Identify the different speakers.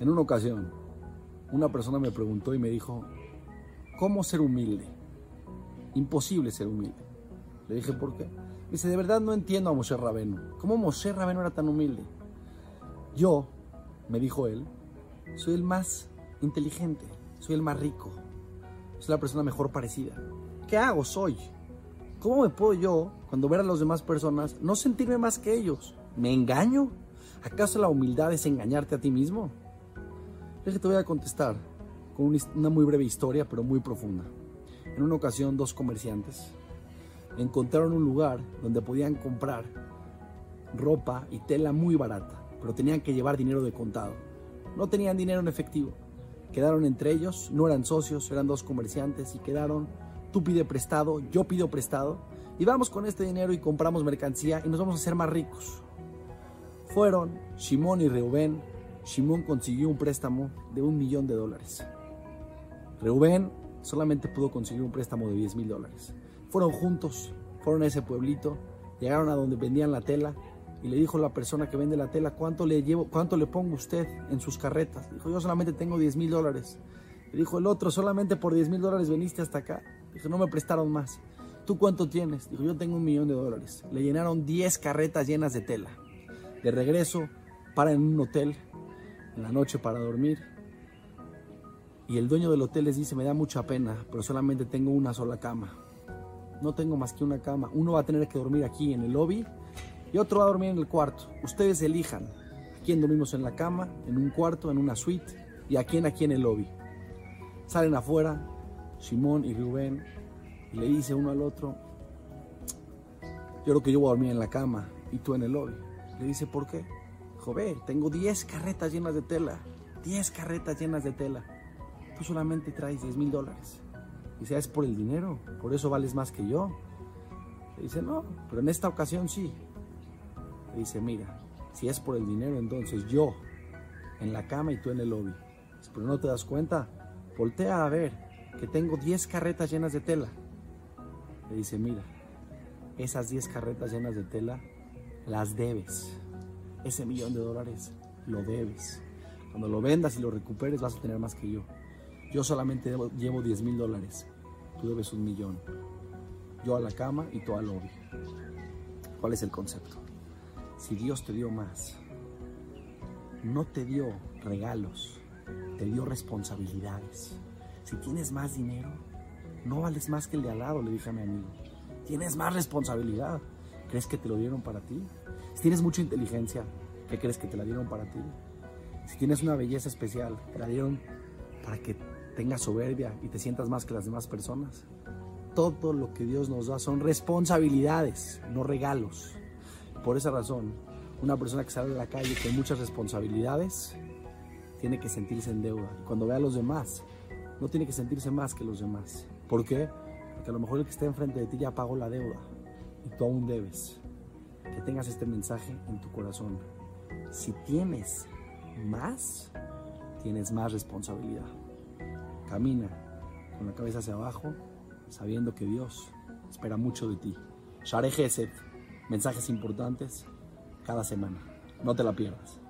Speaker 1: En una ocasión, una persona me preguntó y me dijo, ¿cómo ser humilde? Imposible ser humilde. Le dije, ¿por qué? Dice, de verdad no entiendo a Moshe Rabeno. ¿Cómo Moshe Rabeno era tan humilde? Yo, me dijo él, soy el más inteligente, soy el más rico, soy la persona mejor parecida. ¿Qué hago? Soy. ¿Cómo me puedo yo, cuando ver a las demás personas, no sentirme más que ellos? ¿Me engaño? ¿Acaso la humildad es engañarte a ti mismo? Que te voy a contestar con una muy breve historia, pero muy profunda. En una ocasión, dos comerciantes encontraron un lugar donde podían comprar ropa y tela muy barata, pero tenían que llevar dinero de contado. No tenían dinero en efectivo. Quedaron entre ellos, no eran socios, eran dos comerciantes y quedaron, tú pide prestado, yo pido prestado, y vamos con este dinero y compramos mercancía y nos vamos a hacer más ricos. Fueron Shimón y Reubén. Shimón consiguió un préstamo de un millón de dólares. Reubén solamente pudo conseguir un préstamo de 10 mil dólares. Fueron juntos, fueron a ese pueblito, llegaron a donde vendían la tela y le dijo la persona que vende la tela, ¿cuánto le, llevo, cuánto le pongo usted en sus carretas? Dijo, yo solamente tengo 10 mil dólares. Le dijo el otro, solamente por 10 mil dólares veniste hasta acá. Dijo, no me prestaron más. ¿Tú cuánto tienes? Dijo, yo tengo un millón de dólares. Le llenaron 10 carretas llenas de tela. De regreso, para en un hotel en la noche para dormir. Y el dueño del hotel les dice, me da mucha pena, pero solamente tengo una sola cama. No tengo más que una cama. Uno va a tener que dormir aquí en el lobby y otro va a dormir en el cuarto. Ustedes elijan a quién dormimos en la cama, en un cuarto, en una suite y a quién aquí en el lobby. Salen afuera, Simón y Rubén, y le dice uno al otro, yo creo que yo voy a dormir en la cama y tú en el lobby. Le dice, ¿por qué? Joder, tengo 10 carretas llenas de tela, 10 carretas llenas de tela. Tú solamente traes 10 mil dólares. Dice, es por el dinero, por eso vales más que yo. Le dice, no, pero en esta ocasión sí. Le dice, mira, si es por el dinero, entonces yo en la cama y tú en el lobby. Pero no te das cuenta, voltea a ver que tengo 10 carretas llenas de tela. Le dice, mira, esas 10 carretas llenas de tela las debes. Ese millón de dólares lo debes. Cuando lo vendas y lo recuperes vas a tener más que yo. Yo solamente llevo 10 mil dólares. Tú debes un millón. Yo a la cama y tú al lobby. ¿Cuál es el concepto? Si Dios te dio más, no te dio regalos, te dio responsabilidades. Si tienes más dinero, no vales más que el de al lado, le dije a mi amigo. Tienes más responsabilidad. ¿Crees que te lo dieron para ti? Si tienes mucha inteligencia, ¿qué crees que te la dieron para ti? Si tienes una belleza especial, ¿te la dieron para que tengas soberbia y te sientas más que las demás personas? Todo lo que Dios nos da son responsabilidades, no regalos. Por esa razón, una persona que sale a la calle con muchas responsabilidades tiene que sentirse en deuda. Cuando ve a los demás, no tiene que sentirse más que los demás. ¿Por qué? Porque a lo mejor el que está enfrente de ti ya pagó la deuda y tú aún debes. Que tengas este mensaje en tu corazón. Si tienes más, tienes más responsabilidad. Camina con la cabeza hacia abajo, sabiendo que Dios espera mucho de ti. Share Gesed, mensajes importantes cada semana. No te la pierdas.